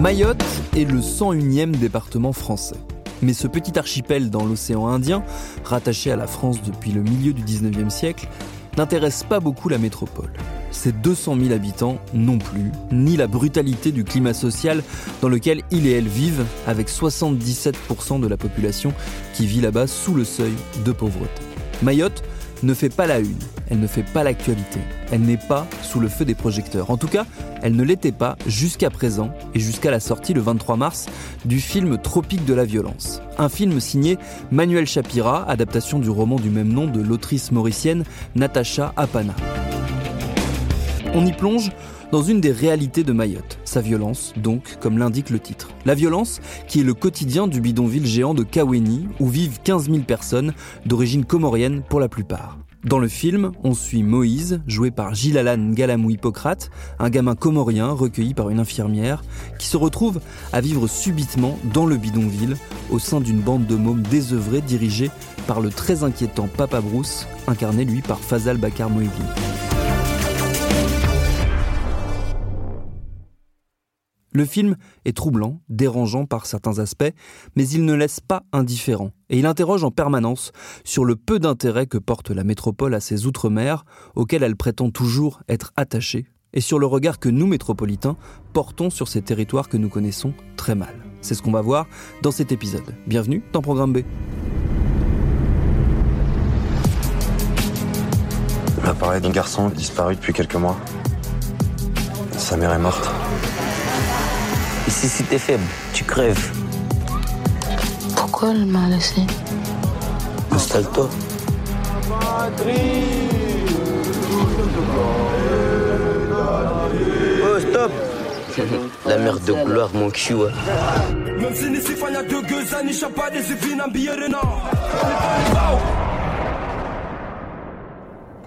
Mayotte est le 101e département français. Mais ce petit archipel dans l'océan Indien, rattaché à la France depuis le milieu du 19e siècle, n'intéresse pas beaucoup la métropole. Ses 200 000 habitants non plus, ni la brutalité du climat social dans lequel il et elle vivent, avec 77% de la population qui vit là-bas sous le seuil de pauvreté. Mayotte ne fait pas la une, elle ne fait pas l'actualité, elle n'est pas sous le feu des projecteurs. En tout cas, elle ne l'était pas jusqu'à présent et jusqu'à la sortie le 23 mars du film Tropique de la violence. Un film signé Manuel Chapira, adaptation du roman du même nom de l'autrice mauricienne Natacha Apana. On y plonge dans une des réalités de Mayotte, sa violence, donc, comme l'indique le titre. La violence qui est le quotidien du bidonville géant de Kaweni, où vivent 15 000 personnes, d'origine comorienne pour la plupart. Dans le film, on suit Moïse, joué par Gilalan Galamou Hippocrate, un gamin comorien recueilli par une infirmière, qui se retrouve à vivre subitement dans le bidonville, au sein d'une bande de mômes désœuvrés dirigée par le très inquiétant Papa Bruce, incarné lui par Fazal Bakar Moevi. Le film est troublant, dérangeant par certains aspects, mais il ne laisse pas indifférent, et il interroge en permanence sur le peu d'intérêt que porte la métropole à ses outre-mer, auxquels elle prétend toujours être attachée, et sur le regard que nous, métropolitains, portons sur ces territoires que nous connaissons très mal. C'est ce qu'on va voir dans cet épisode. Bienvenue dans Programme B. On d'un garçon disparu depuis quelques mois. Sa mère est morte. Ici, si t'es faible, tu crèves. Pourquoi elle m'a laissé Installe-toi. Oh, stop La mère de gloire, mon cul, ouais.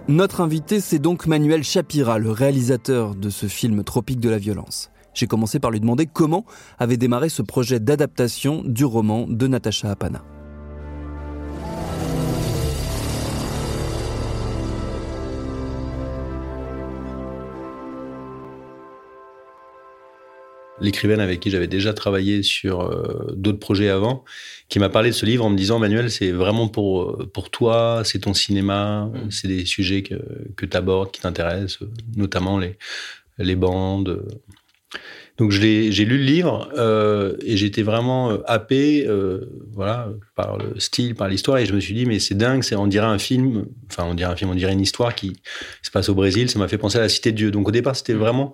Notre invité, c'est donc Manuel Chapira, le réalisateur de ce film Tropique de la violence. J'ai commencé par lui demander comment avait démarré ce projet d'adaptation du roman de Natacha Apana. l'écrivaine avec qui j'avais déjà travaillé sur euh, d'autres projets avant, qui m'a parlé de ce livre en me disant Manuel, c'est vraiment pour, euh, pour toi, c'est ton cinéma, Mm. c'est des sujets que, que tu abordes, qui t'intéressent, notamment les, les bandes. Donc j'ai lu le livre euh, et j'étais vraiment euh, happé euh, voilà, par le style, par l'histoire et je me suis dit mais c'est dingue, on dirait un film, enfin on dirait un film, on dirait une histoire qui se passe au Brésil, ça m'a fait penser à la Cité de Dieu. Donc au départ c'était vraiment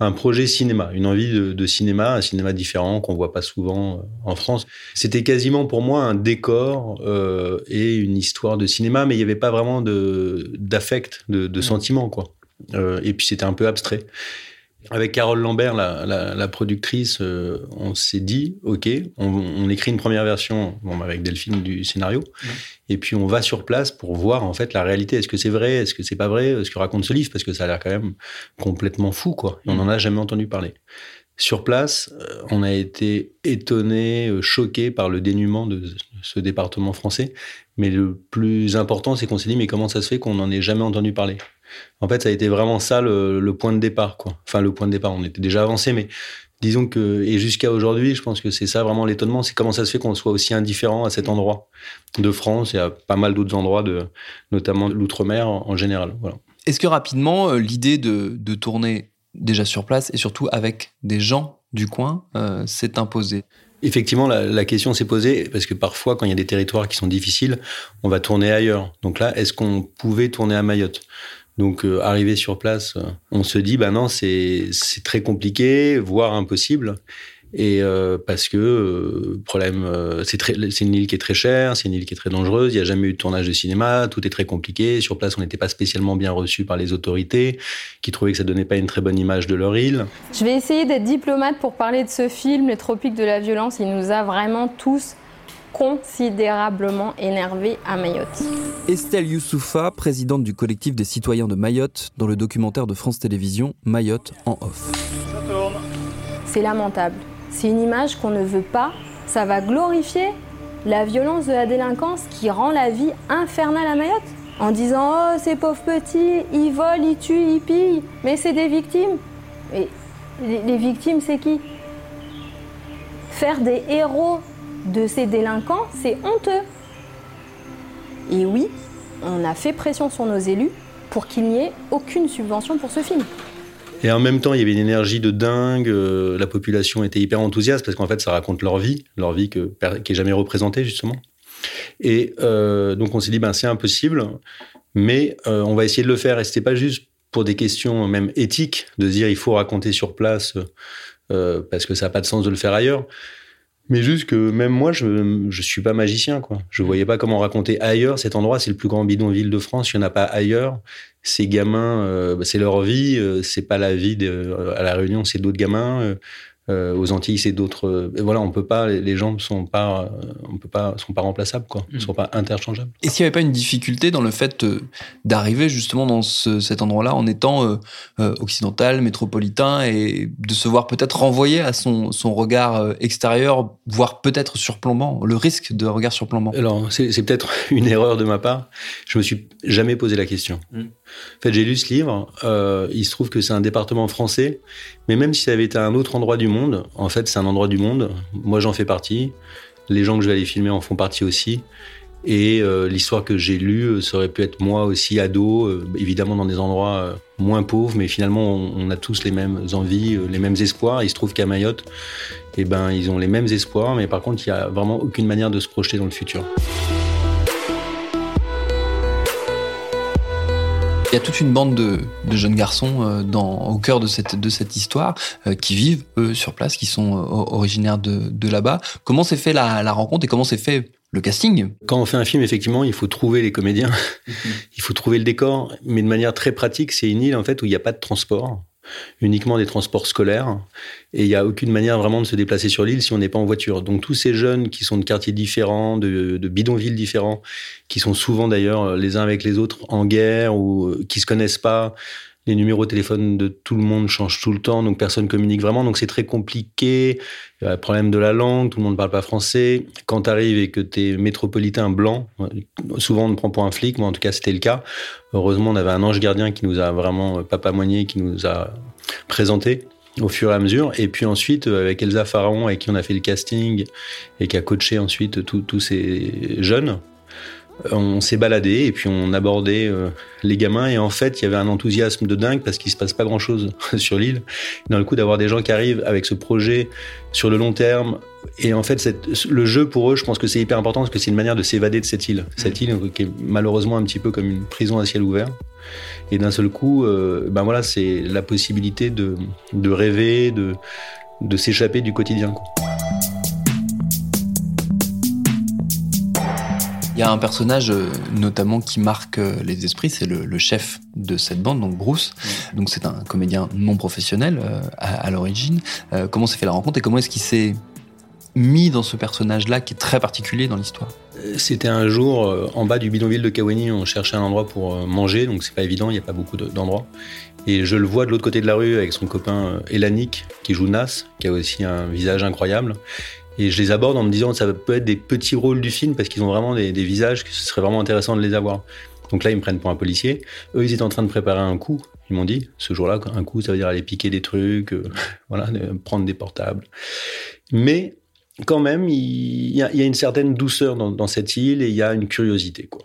un projet cinéma, une envie de, de cinéma, un cinéma différent qu'on voit pas souvent en France. C'était quasiment pour moi un décor euh, et une histoire de cinéma, mais il n'y avait pas vraiment de d'affect, de, de sentiment quoi. Et puis c'était un peu abstrait. Avec Carole Lambert, la, la, la productrice, euh, on s'est dit, ok, on, on, écrit une première version, bon, avec Delphine du scénario, et puis on va sur place pour voir en fait la réalité. Est-ce que c'est vrai? Est-ce que c'est pas vrai? Ce que raconte ce livre, parce que ça a l'air quand même complètement fou, quoi. Et on n'en a jamais entendu parler. sur place, euh, on a été étonné, euh, choqué par le dénuement de ce département français. Mais le plus important, c'est qu'on s'est dit, mais comment ça se fait qu'on n'en ait jamais entendu parler? En fait, ça a été vraiment ça le, point de départ. Quoi. Enfin, le point de départ, on était déjà avancé, mais disons que, et jusqu'à aujourd'hui, je pense que c'est ça vraiment l'étonnement, c'est comment ça se fait qu'on soit aussi indifférent à cet endroit de France et à pas mal d'autres endroits, de, notamment l'outre-mer en, général. Voilà. Est-ce que rapidement, euh, l'idée de, tourner déjà sur place et surtout avec des gens du coin euh, s'est imposée? Effectivement, la, question s'est posée parce que parfois, quand il y a des territoires qui sont difficiles, on va tourner ailleurs. Donc là, est-ce qu'on pouvait tourner à Mayotte? Donc, euh, arrivé sur place, on se dit, bah non, c'est très compliqué, voire impossible. Et euh, parce que euh, problème, euh, c'est une île qui est très chère, c'est une île qui est très dangereuse. Il n'y a jamais eu de tournage de cinéma, tout est très compliqué. Sur place, on n'était pas spécialement bien reçu par les autorités, qui trouvaient que ça donnait pas une très bonne image de leur île. Je vais essayer d'être diplomate pour parler de ce film, Les Tropiques de la violence. Il nous a vraiment tous considérablement énervés à Mayotte. Estelle Youssoufa, présidente du collectif des citoyens de Mayotte, dans le documentaire de France Télévisions Mayotte en off. C'est lamentable. C'est une image qu'on ne veut pas. Ça va glorifier la violence de la délinquance qui rend la vie infernale à Mayotte. En disant Oh, ces pauvres petits, ils volent, ils tuent, ils pillent, mais c'est des victimes. Et les victimes, c'est qui? Faire des héros de ces délinquants, c'est honteux. Et oui, on a fait pression sur nos élus pour qu'il n'y ait aucune subvention pour ce film. Et en même temps, il y avait une énergie de dingue. Euh, la population était hyper enthousiaste parce qu'en fait, ça raconte leur vie, leur vie qui est jamais représentée justement. Et euh, donc, on s'est dit, ben c'est impossible, mais euh, on va essayer de le faire. Et c'était pas juste pour des questions même éthiques de dire il faut raconter sur place parce que ça n'a pas de sens de le faire ailleurs. Mais juste que même moi, je je suis pas magicien, quoi. Je voyais pas comment raconter ailleurs. Cet endroit, c'est le plus grand bidonville de France. Il y en a pas ailleurs. Ces gamins, euh, bah, c'est leur vie. Euh, c'est pas la vie de, à la Réunion, c'est d'autres gamins. Euh, aux Antilles, c'est d'autres. Euh, voilà, on peut pas. Les gens sont pas, euh, on peut pas, sont pas remplaçables, quoi. Ils mm. sont pas interchangeables. Est-ce qu'il n'y avait pas une difficulté dans le fait d'arriver justement dans cet endroit-là en étant occidental, métropolitain et de se voir peut-être renvoyer à son, son regard extérieur, voire peut-être surplombant, le risque de regard surplombant? Alors, c'est peut-être une erreur de ma part. Je me suis jamais posé la question. Mm. En fait, j'ai lu ce livre. il se trouve que c'est un département français mais même si ça avait été un autre endroit du monde, en fait, c'est un endroit du monde. Moi, j'en fais partie. Les gens que je vais aller filmer en font partie aussi. Et euh, l'histoire que j'ai lue, euh, ça aurait pu être moi aussi ado, euh, évidemment dans des endroits moins pauvres, mais finalement on, a tous les mêmes envies, les mêmes espoirs. Il se trouve qu'à Mayotte, eh ben, ils ont les mêmes espoirs, mais par contre il n'y a vraiment aucune manière de se projeter dans le futur. Il y a toute une bande de, jeunes garçons euh, dans, au cœur de cette, de cette histoire euh, qui vivent, eux, sur place, qui sont euh, originaires de, de là-bas. Comment s'est fait la, la rencontre et comment s'est fait le casting? Quand on fait un film, effectivement, il faut trouver les comédiens, il faut trouver le décor, mais de manière très pratique, c'est une île en fait où il n'y a pas de transport uniquement des transports scolaires. Et il n'y a aucune manière vraiment de se déplacer sur l'île si on n'est pas en voiture. Donc tous ces jeunes qui sont de quartiers différents, de, bidonvilles différents, qui sont souvent d'ailleurs les uns avec les autres en guerre ou euh, qui se connaissent pas, les numéros de téléphone de tout le monde changent tout le temps, donc personne communique vraiment, donc c'est très compliqué. Il y a le problème de la langue, tout le monde ne parle pas français. Quand tu arrives et que tu es métropolitain blanc, souvent on te prend pour un flic, moi en tout cas c'était le cas. Heureusement, on avait un ange gardien qui nous a vraiment, papa moigné, qui nous a présenté au fur et à mesure. Et puis ensuite, avec Elsa Pharaon, avec qui on a fait le casting et qui a coaché ensuite tous ces jeunes, on s'est baladé et puis on abordait euh, les gamins et en fait il y avait un enthousiasme de dingue parce qu'il se passe pas grand chose sur l'île. Dans le coup d'avoir des gens qui arrivent avec ce projet sur le long terme et en fait le jeu pour eux je pense que c'est hyper important parce que c'est une manière de s'évader de cette île. Cette île qui est malheureusement un petit peu comme une prison à ciel ouvert. Et d'un seul coup, euh, ben voilà, c'est la possibilité de, de rêver, de, de s'échapper du quotidien. Il y a un personnage euh, notamment qui marque euh, les esprits, c'est le, chef de cette bande, donc Bruce. Donc c'est un comédien non professionnel euh, à, l'origine. comment s'est fait la rencontre et comment est-ce qu'il s'est mis dans ce personnage-là qui est très particulier dans l'histoire? C'était un jour en bas du bidonville de Kaweni, on cherchait un endroit pour manger, donc c'est pas évident, il n'y a pas beaucoup d'endroits. Et je le vois de l'autre côté de la rue avec son copain Elanic, qui joue Nas, qui a aussi un visage incroyable. Et je les aborde en me disant que ça peut être des petits rôles du film parce qu'ils ont vraiment des, visages que ce serait vraiment intéressant de les avoir. Donc là, ils me prennent pour un policier. Eux, ils étaient en train de préparer un coup. Ils m'ont dit, ce jour-là, un coup, ça veut dire aller piquer des trucs, euh, voilà, prendre des portables. Mais quand même, il y, a, une certaine douceur dans, cette île et il y a une curiosité, quoi.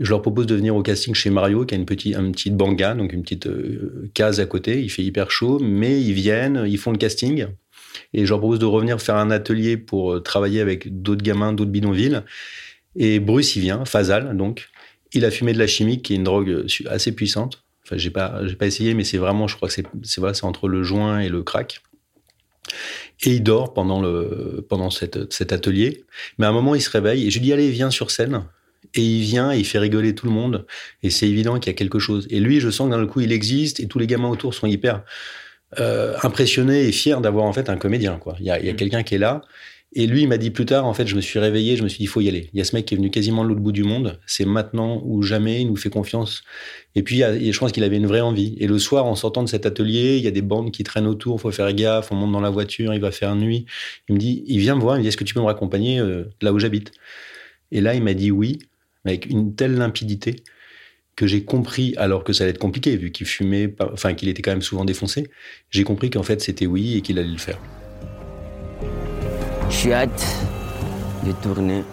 Je leur propose de venir au casting chez Mario, qui a une petite, une petite banga, donc une petite euh, case à côté. Il fait hyper chaud, mais ils viennent, ils font le casting. Et je leur propose de revenir faire un atelier pour euh, travailler avec d'autres gamins, d'autres bidonvilles. Et Bruce, il vient, Fazal, donc. Il a fumé de la chimie, qui est une drogue euh, assez puissante. Enfin, j'ai pas, j'ai pas essayé, mais c'est vraiment, je crois que c'est, c'est, voilà, c'est entre le joint et le crack. Et il dort pendant, le, pendant cet atelier. Mais à un moment, il se réveille et je lui dis Allez, viens sur scène. Et il vient et il fait rigoler tout le monde. Et c'est évident qu'il y a quelque chose. Et lui, je sens que dans le coup, il existe et tous les gamins autour sont hyper euh, impressionné et fier d'avoir en fait un comédien. Quoi. Il y a, mm. quelqu'un qui est là. Et lui, il m'a dit plus tard, en fait, je me suis réveillé, je me suis dit, il faut y aller. Il y a ce mec qui est venu quasiment de l'autre bout du monde. C'est maintenant ou jamais, il nous fait confiance. Et puis, je pense qu'il avait une vraie envie. Et le soir, en sortant de cet atelier, il y a des bandes qui traînent autour, il faut faire gaffe, on monte dans la voiture, il va faire nuit. Il me dit, il vient me voir, il me dit, est-ce que tu peux me raccompagner euh, là où j'habite? Et là, il m'a dit oui, avec une telle limpidité que j'ai compris, alors que ça allait être compliqué, vu qu'il fumait, enfin qu'il était quand même souvent défoncé, j'ai compris qu'en fait c'était oui et qu'il allait le faire. J'ai hâte de tourner.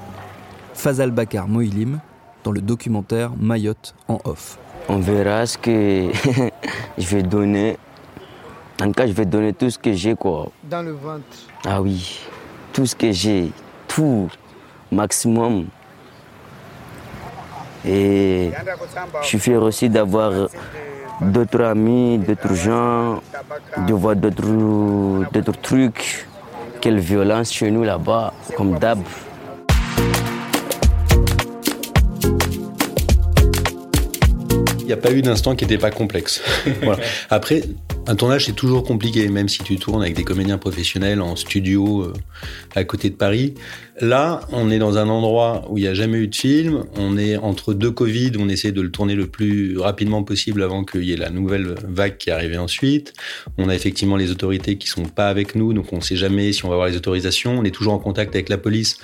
Fazal Bakar Moïlim dans le documentaire Mayotte en off. On verra ce que je vais donner. En tout cas, je vais donner tout ce que j'ai, quoi. Dans le ventre. Ah oui, tout ce que j'ai, tout, maximum. Et je suis fier aussi d'avoir d'autres amis, d'autres gens, de voir d'autres trucs. Quelle violence chez nous là-bas, comme d'hab. Il n'y a pas eu d'instant qui n'était pas complexe. Après, un tournage, c'est toujours compliqué, même si tu tournes avec des comédiens professionnels en studio euh, à côté de Paris. Là, on est dans un endroit où il n'y a jamais eu de film. On est entre deux Covid, on essaie de le tourner le plus rapidement possible avant qu'il y ait la nouvelle vague qui est ensuite. On a effectivement les autorités qui sont pas avec nous, donc on ne sait jamais si on va avoir les autorisations. On est toujours en contact avec la police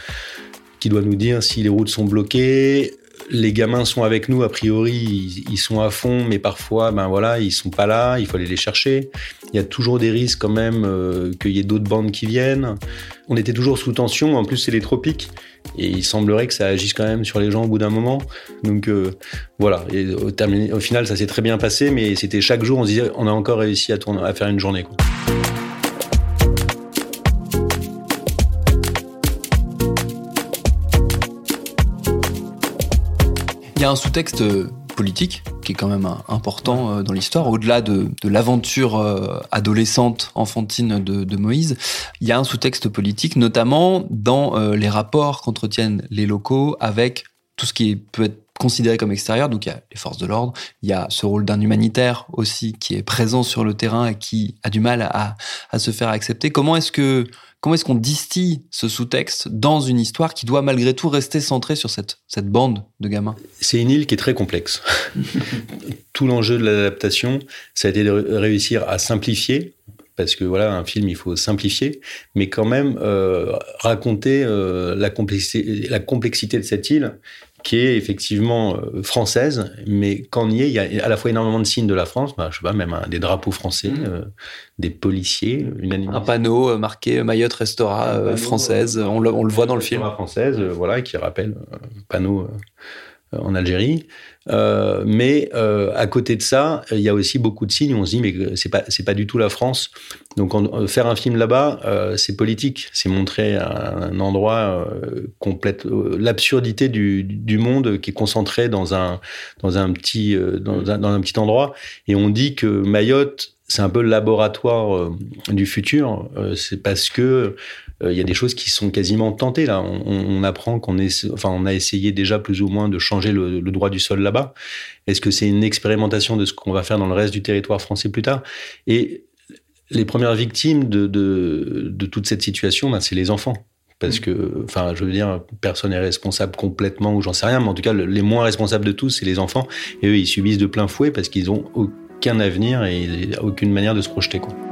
qui doit nous dire si les routes sont bloquées, les gamins sont avec nous, a priori, ils, sont à fond, mais parfois, ben voilà, ils sont pas là, il faut aller les chercher. Il y a toujours des risques quand même euh, qu'il y ait d'autres bandes qui viennent. On était toujours sous tension, en plus c'est les tropiques, et il semblerait que ça agisse quand même sur les gens au bout d'un moment. Donc euh, voilà, au, final, ça s'est très bien passé, mais c'était chaque jour, on se disait, on a encore réussi à, faire une journée. A un sous-texte euh, politique qui est quand même important euh, dans l'histoire, au-delà de, l'aventure euh, adolescente, enfantine de, Moïse. Il y a un sous-texte politique, notamment dans les rapports qu'entretiennent les locaux avec tout ce qui peut être considéré comme extérieur. Donc il y a les forces de l'ordre, il y a ce rôle d'un humanitaire aussi qui est présent sur le terrain et qui a du mal à, à se faire accepter. Comment est-ce que Comment est-ce qu'on distille ce sous-texte dans une histoire qui doit malgré tout rester centrée sur cette, cette bande de gamins? C'est une île qui est très complexe. tout l'enjeu de l'adaptation, ça a été de réussir à simplifier parce que voilà, un film, il faut simplifier, mais quand même euh, raconter euh, la, complexité, la complexité de cette île qui est effectivement euh, française, mais quand on y est, il y a à la fois énormément de signes de la France, bah, je sais pas, même des drapeaux français, mmh. euh, des policiers, une Un panneau euh, marqué Mayotte Restaura française, on le, on le, voit dans le film. Française, voilà, qui rappelle un panneau en Algérie. Euh, mais euh, à côté de ça, il y a aussi beaucoup de signes où on se dit mais c'est pas c'est pas du tout la France. Donc euh, faire un film là-bas, c'est politique, c'est montrer un, endroit complète l'absurdité du, du, monde qui est concentré dans un dans un petit dans un, dans un petit endroit. Et on dit que Mayotte c'est un peu le laboratoire du futur. c'est parce que il y a des choses qui sont quasiment tentées là. On, on apprend qu'on est, enfin, on a essayé déjà plus ou moins de changer le, le droit du sol là-bas. Est-ce que c'est une expérimentation de ce qu'on va faire dans le reste du territoire français plus tard? Et les premières victimes de, de, toute cette situation, ben, c'est les enfants. Parce que, enfin, je veux dire, personne n'est responsable complètement, ou j'en sais rien, mais en tout cas, les moins responsables de tous, c'est les enfants. Et eux, ils subissent de plein fouet parce qu'ils ont aucun avenir et aucune manière de se projeter. Quoi.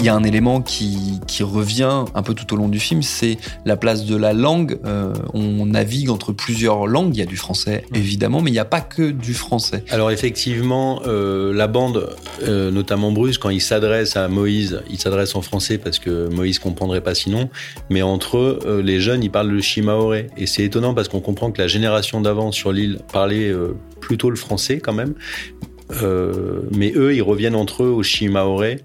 Il y a un élément qui, qui, revient un peu tout au long du film, c'est la place de la langue. Euh, on navigue entre plusieurs langues. Il y a du français, évidemment, mais il n'y a pas que du français. Alors effectivement, euh, la bande, euh, notamment Bruce, quand il s'adresse à Moïse, il s'adresse en français parce que Moïse comprendrait pas sinon. Mais entre eux, les jeunes, ils parlent le shimaoré. Et c'est étonnant parce qu'on comprend que la génération d'avant sur l'île parlait plutôt le français quand même. mais eux, ils reviennent entre eux au shimaoré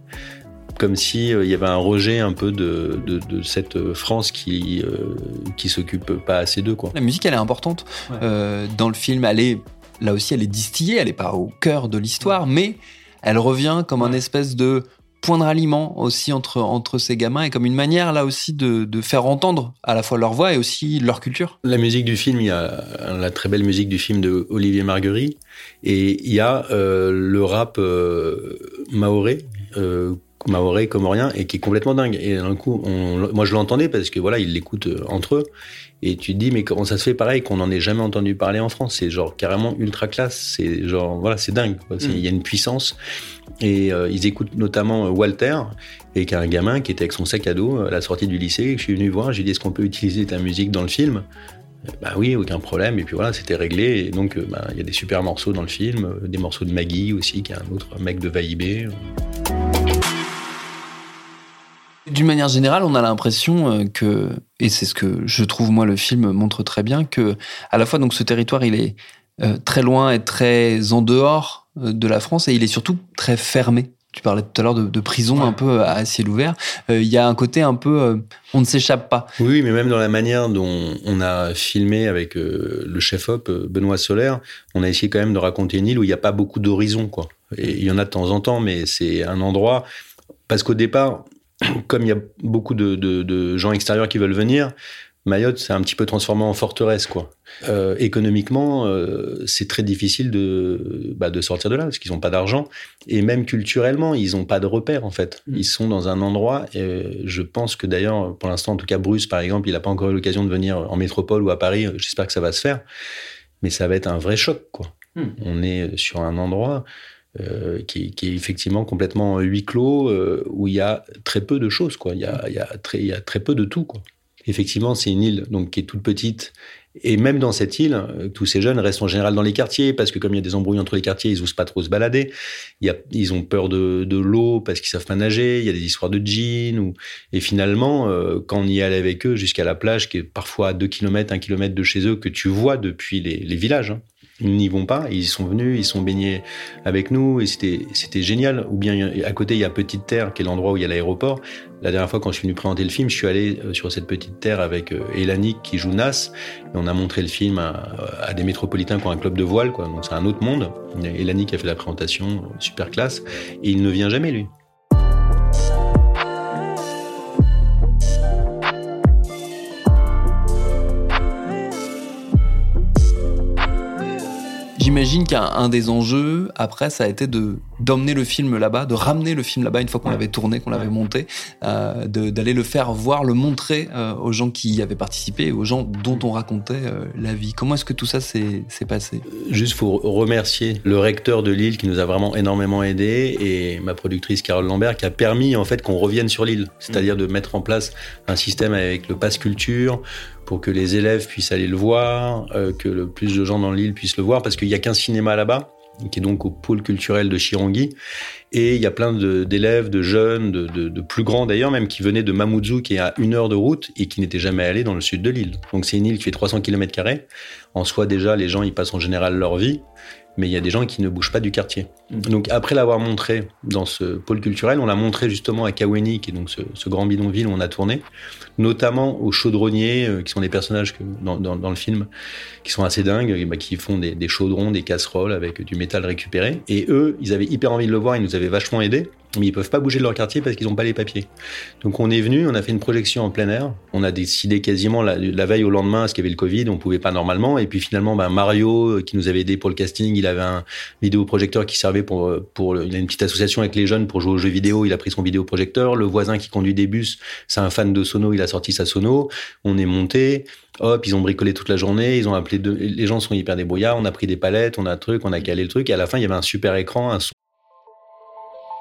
comme si euh, il y avait un rejet un peu de, de, de cette France qui euh, qui s'occupe pas assez d'eux quoi. La musique elle est importante euh, dans le film, elle est là aussi elle est distillée, elle est pas au cœur de l'histoire, mais elle revient comme un espèce de point de ralliement aussi entre entre ces gamins et comme une manière là aussi de, de faire entendre à la fois leur voix et aussi leur culture. La musique du film, il y a la très belle musique du film de Olivier Marguerite et il y a euh, le rap euh, maoré euh, maoré, comorien, et qui est complètement dingue. Et d'un coup, on, moi je l'entendais parce que voilà, ils l'écoutent euh, entre eux. Et tu te dis, mais comment ça se fait pareil qu'on n'en ait jamais entendu parler en France? C'est genre carrément ultra classe. C'est genre, voilà, c'est dingue. Mm. Il y a une puissance. Et euh, ils écoutent notamment euh, Walter, et qui est un gamin qui était avec son sac à dos à la sortie du lycée. Je suis venu voir, j'ai dit, est-ce qu'on peut utiliser ta musique dans le film? Bah oui, aucun problème. Et puis voilà, c'était réglé. Et donc, bah, il y a des super morceaux dans le film, des morceaux de Maggie aussi, qui est un autre mec de Vaïbé. D'une manière générale, on a l'impression euh, que, et c'est ce que je trouve moi le film montre très bien, que à la fois donc ce territoire il est euh, très loin et très en dehors euh, de la France et il est surtout très fermé. Tu parlais tout à l'heure de, prison un peu à ciel ouvert. Il y a un côté un peu, on ne s'échappe pas. Oui, mais même dans la manière dont on a filmé avec le chef-op Benoît Solaire, on a essayé quand même de raconter une île où il n'y a pas beaucoup d'horizons, quoi. Et il y en a de temps en temps, mais c'est un endroit parce qu'au départ, comme il y a beaucoup de, de, de, gens extérieurs qui veulent venir, Mayotte s'est un petit peu transformé en forteresse, quoi. Euh, économiquement, euh, c'est très difficile de, bah, de sortir de là parce qu'ils n'ont pas d'argent et même culturellement, ils n'ont pas de repères en fait. Mm. Ils sont dans un endroit. Et je pense que d'ailleurs, pour l'instant, en tout cas, Bruce, par exemple, il n'a pas encore eu l'occasion de venir en métropole ou à Paris. J'espère que ça va se faire, mais ça va être un vrai choc, quoi. Mm. On est sur un endroit euh, qui, est effectivement complètement huis clos, euh, où il y a très peu de choses, quoi. Il y a, très, peu de tout, quoi. Effectivement, c'est une île donc qui est toute petite. Et même dans cette île, euh, tous ces jeunes restent en général dans les quartiers parce que comme il y a des embrouilles entre les quartiers, ils osent pas trop se balader. Ils ont peur de, l'eau parce qu'ils savent pas nager. Il y a des histoires de jeans. Et finalement, quand on y allait avec eux jusqu'à la plage, qui est parfois à 2 km, 1 km de chez eux, que tu vois depuis les, les villages, hein, ils n'y vont pas. Ils sont venus, ils sont baignés avec nous et c'était génial. Ou bien à côté il y a Petite Terre, qui est l'endroit où il y a l'aéroport. La dernière fois quand je suis venu présenter le film, je suis allé euh, sur cette petite terre avec euh, Elanic qui joue Nas on a montré le film à, des métropolitains qui un club de voile quoi. Donc c'est un autre monde. Elanic a fait la présentation super classe et il ne vient jamais lui. J'imagine qu'un des enjeux, après, ça a été de d'emmener le film là-bas, de ramener le film là-bas une fois qu'on l'avait tourné, qu'on l'avait monté, euh, d'aller le faire voir, le montrer euh, aux gens qui y avaient participé, aux gens dont on racontait euh, la vie. Comment est-ce que tout ça s'est passé? Juste pour remercier le recteur de Lille qui nous a vraiment énormément aidé et ma productrice Carole Lambert qui a permis en fait qu'on revienne sur l'île, c'est-à-dire de mettre en place un système avec le pass culture, pour que les élèves puissent aller le voir, euh, que le plus de gens dans l'île puissent le voir, parce qu'il n'y a qu'un cinéma là-bas, qui est donc au pôle culturel de Chirangui. Et il y a plein d'élèves, de, jeunes, de, plus grands d'ailleurs, même qui venaient de Mamoudzou, qui est à une heure de route et qui n'étaient jamais allés dans le sud de l'île. Donc c'est une île qui fait 300 km. En soi, déjà, les gens, ils passent en général leur vie mais il y a des gens qui ne bougent pas du quartier. Mm. Donc après l'avoir montré dans ce pôle culturel, on l'a montré justement à Kaweni, qui est donc ce, grand bidonville où on a tourné, notamment aux chaudronniers, euh, qui sont des personnages que, dans, dans, le film, qui sont assez dingues, bah, qui font des, des, chaudrons, des casseroles avec du métal récupéré. Et eux, ils avaient hyper envie de le voir, ils nous avaient vachement aidés. Mais ils peuvent pas bouger de leur quartier parce qu'ils n'ont pas les papiers. Donc on est venu, on a fait une projection en plein air. On a décidé quasiment la, veille au lendemain, parce qu'il y avait le Covid, on pouvait pas normalement. Et puis finalement, ben Mario, euh, qui nous avait aidé pour le casting, il avait un vidéoprojecteur qui servait pour, euh, il a une petite association avec les jeunes pour jouer aux jeux vidéo. Il a pris son vidéoprojecteur. Le voisin qui conduit des bus, c'est un fan de sono, il a sorti sa sono. On est monté. Hop, ils ont bricolé toute la journée, ils ont appelé les gens sont hyper débrouillards, on a pris des palettes, on a un truc, on a calé le truc, et à la fin, il y avait un super écran, un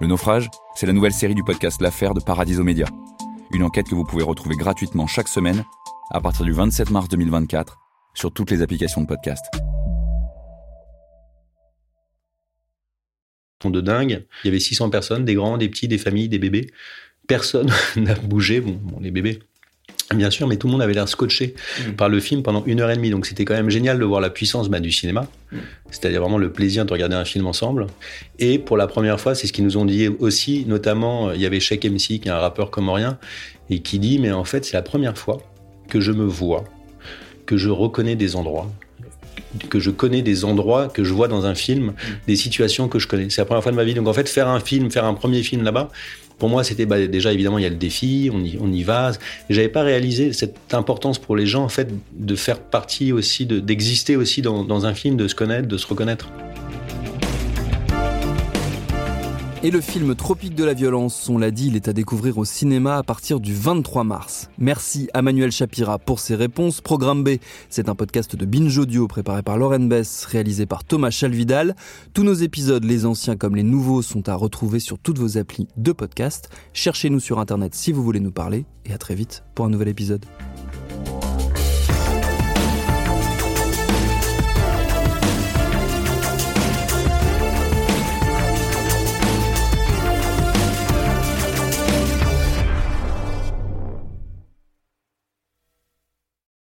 Le naufrage, c'est la nouvelle série du podcast L'affaire de Paradiso Média. Une enquête que vous pouvez retrouver gratuitement chaque semaine à partir du 27 mars 2024 sur toutes les applications de podcast. de dingue. Il y avait 600 personnes, des grands, des petits, des familles, des bébés. Personne n'a bougé. bon, les bébés, Bien sûr, mais tout le monde avait l'air scotché mm. par le film pendant une heure et demie. Donc c'était quand même génial de voir la puissance bah, du cinéma. Mm. C'est-à-dire vraiment le plaisir de regarder un film ensemble. Et pour la première fois, c'est ce qu'ils nous ont dit aussi, notamment, il y avait Sheikh MC, qui est un rappeur comorien, et qui dit, mais en fait, c'est la première fois que je me vois, que je reconnais des endroits, que je connais des endroits que je vois dans un film, mm. des situations que je connais. C'est la première fois de ma vie. Donc en fait, faire un film, faire un premier film là-bas, pour moi, c'était bah, déjà évidemment il y a le défi, on y, on y va. J'avais pas réalisé cette importance pour les gens en fait de faire partie aussi, d'exister aussi dans, dans un film, de se connaître, de se reconnaître. Et le film Tropique de la violence, on l'a dit, il est à découvrir au cinéma à partir du 23 mars. Merci à Manuel Chapira pour ses réponses. Programme B, c'est un podcast de Binge Audio préparé par Lauren Bess, réalisé par Thomas Chalvidal. Tous nos épisodes, les anciens comme les nouveaux, sont à retrouver sur toutes vos applis de podcast. Cherchez-nous sur Internet si vous voulez nous parler et à très vite pour un nouvel épisode.